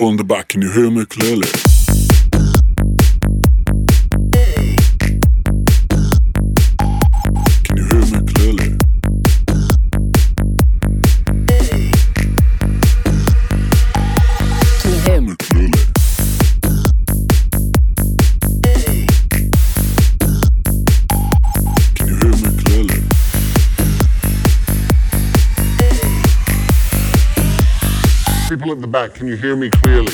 på under back. people at the back, can you hear me clearly?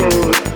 Thank you.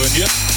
doing, yeah?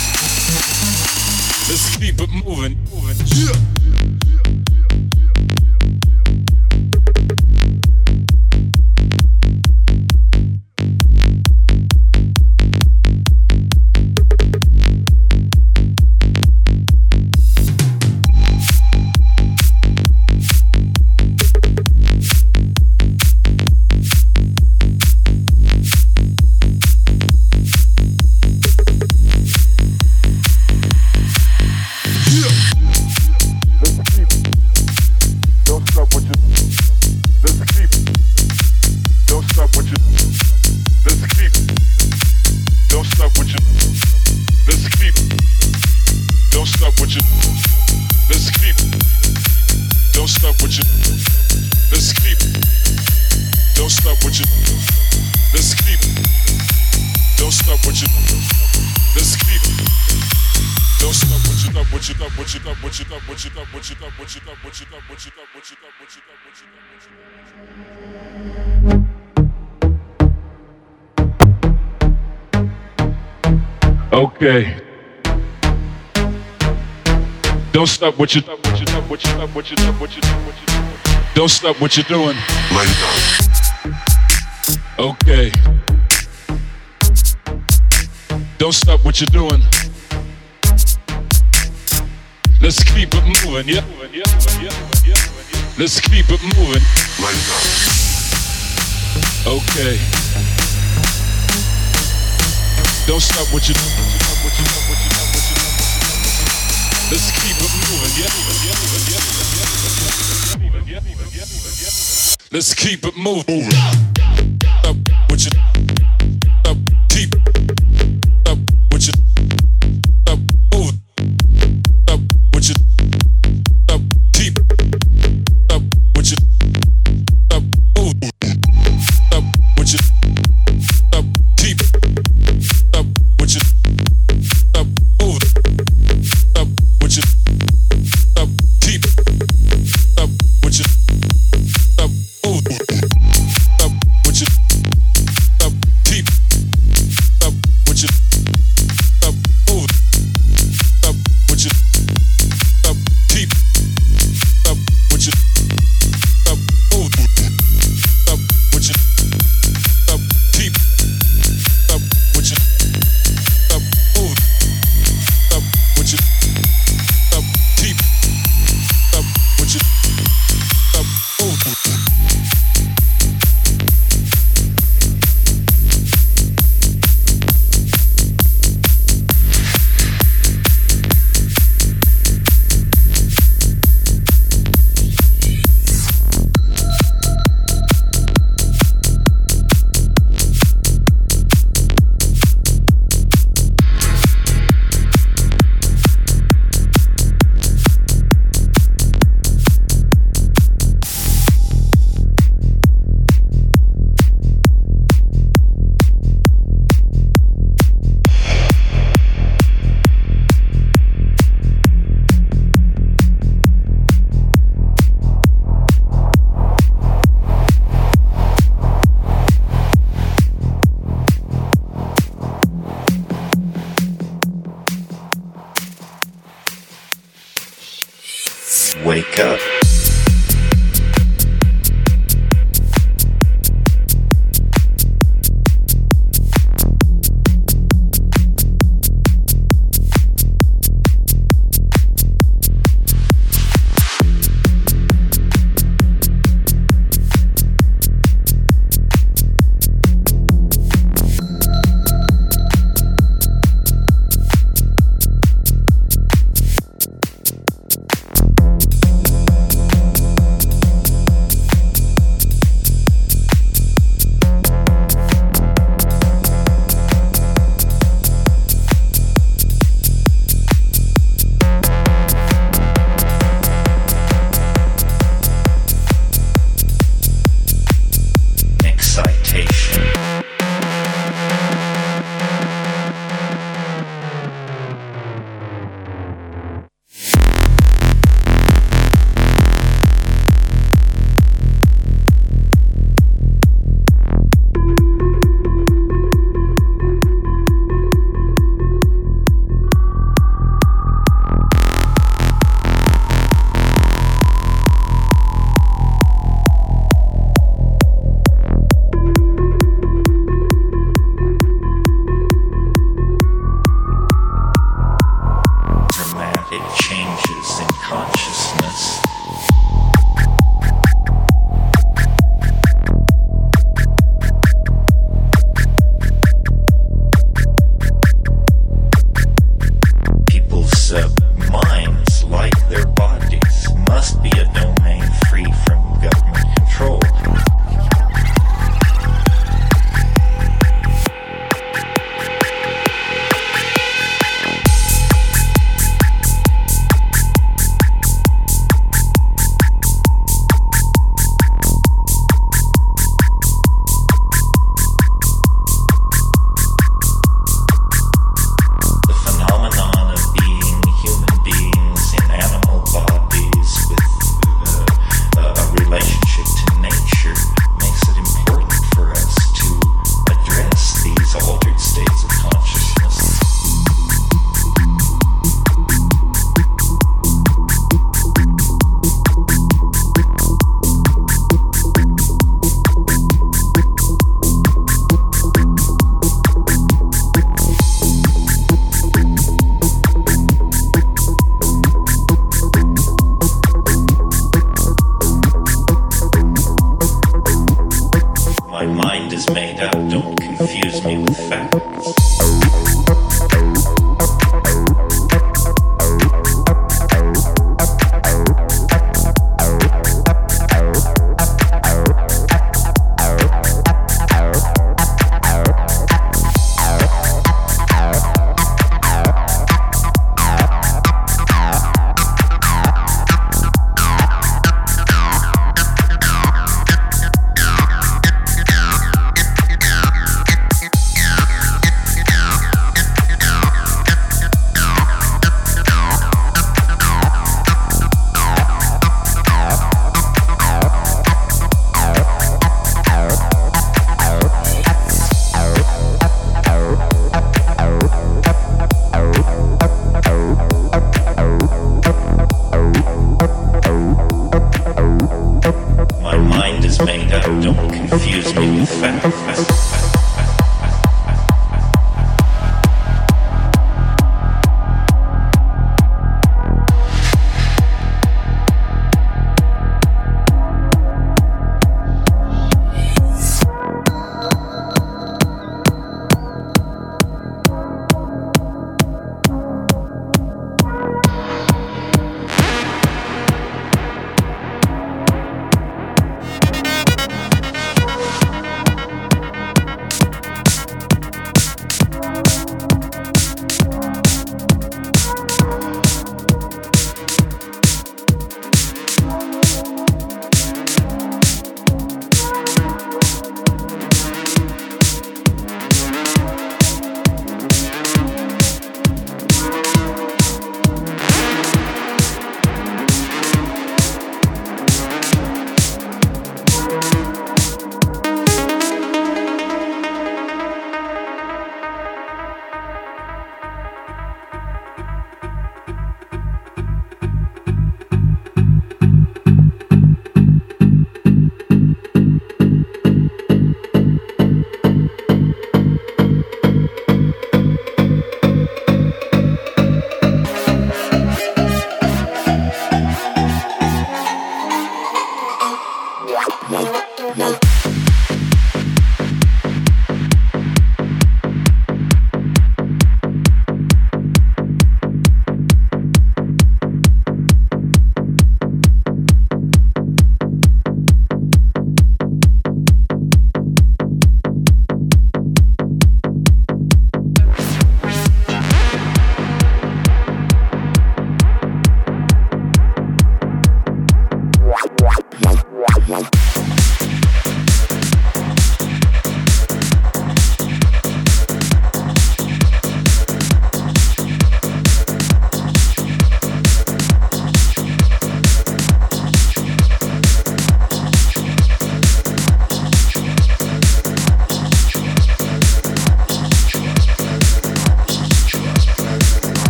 stop what you stop what you stop what you stop what you stop what you stop what you doing. Don't stop what you're doing. Lay down. Okay. Don't stop what you're doing. Let's keep it moving, yeah. Let's keep it moving. Lay down. Okay. Don't stop what you're doing. Let's keep it moving.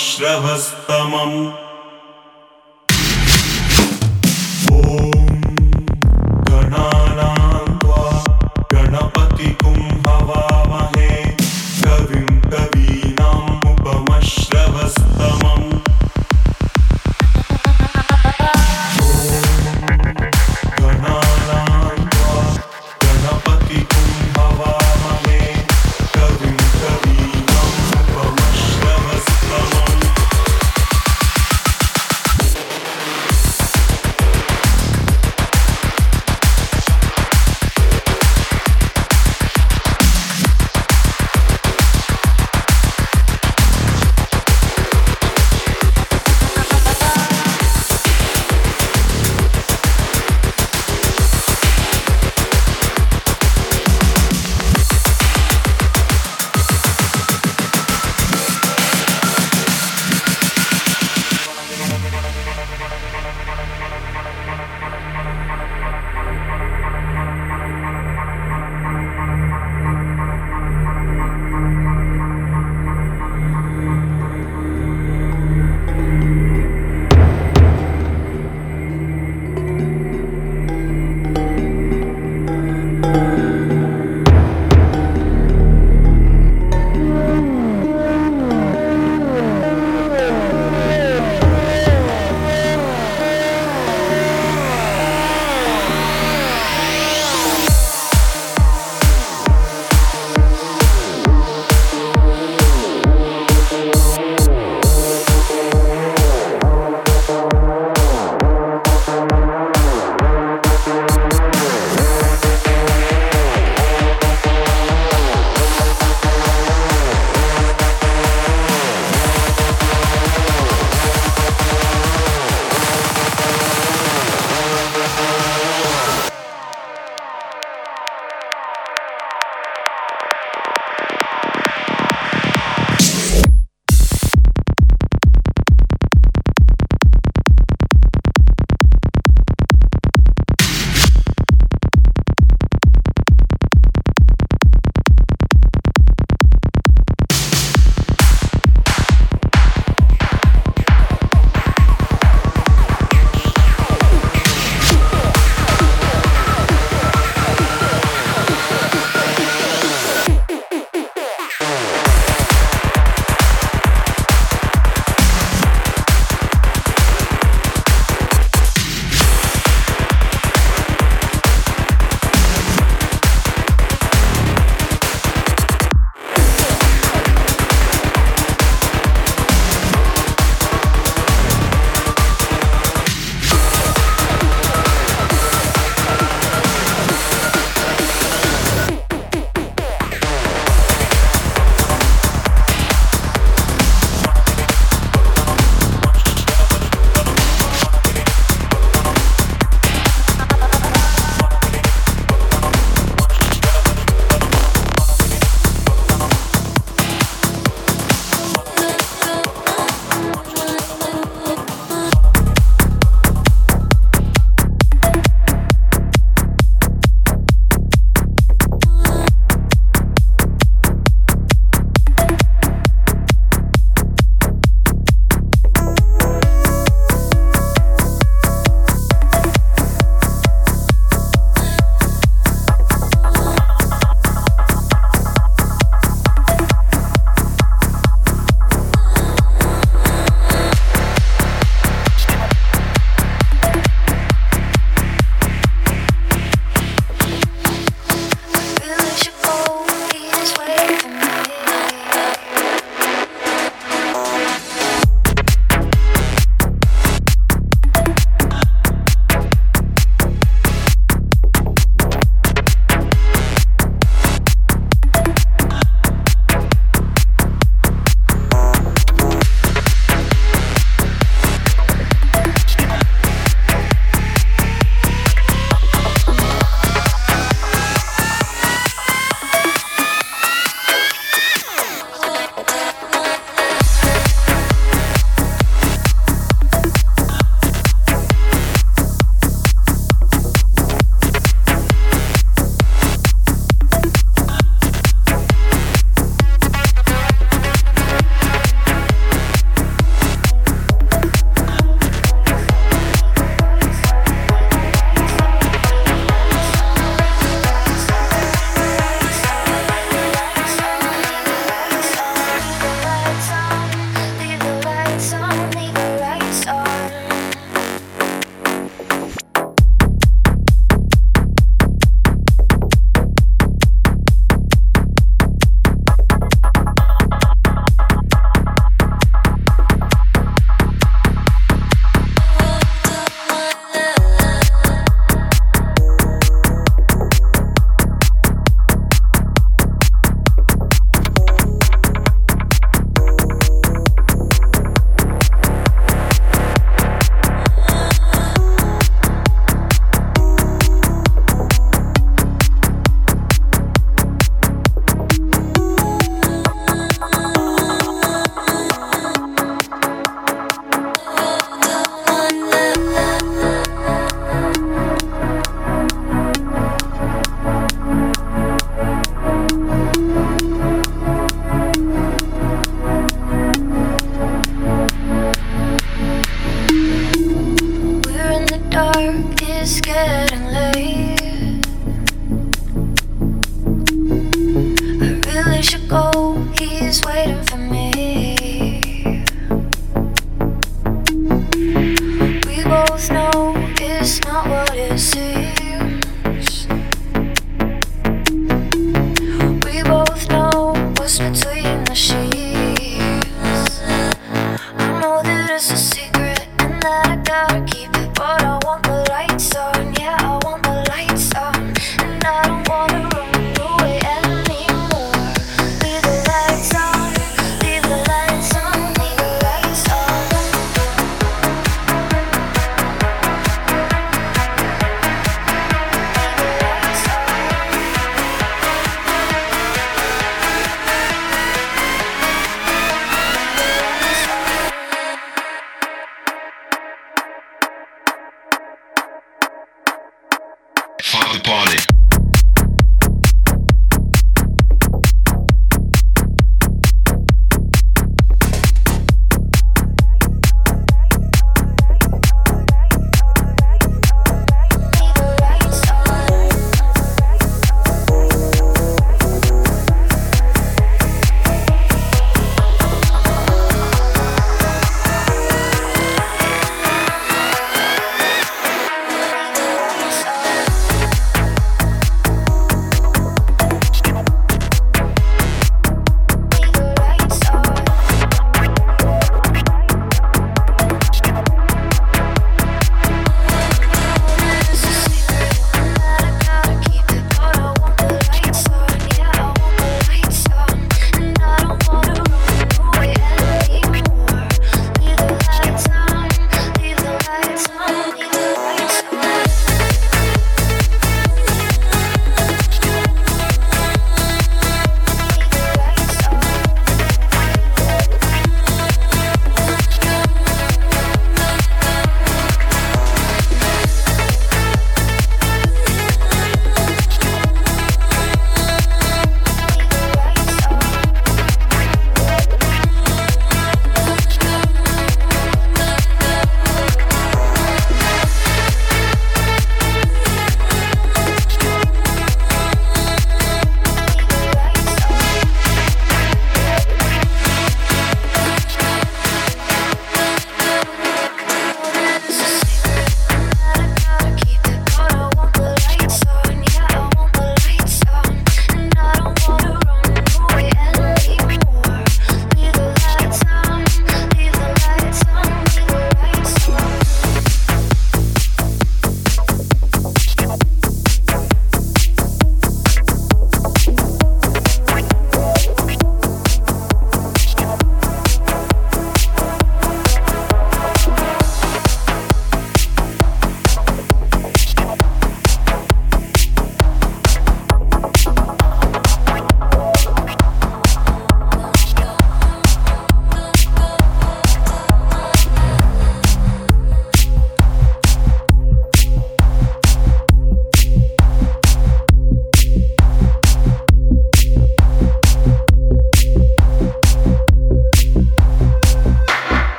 Mishra.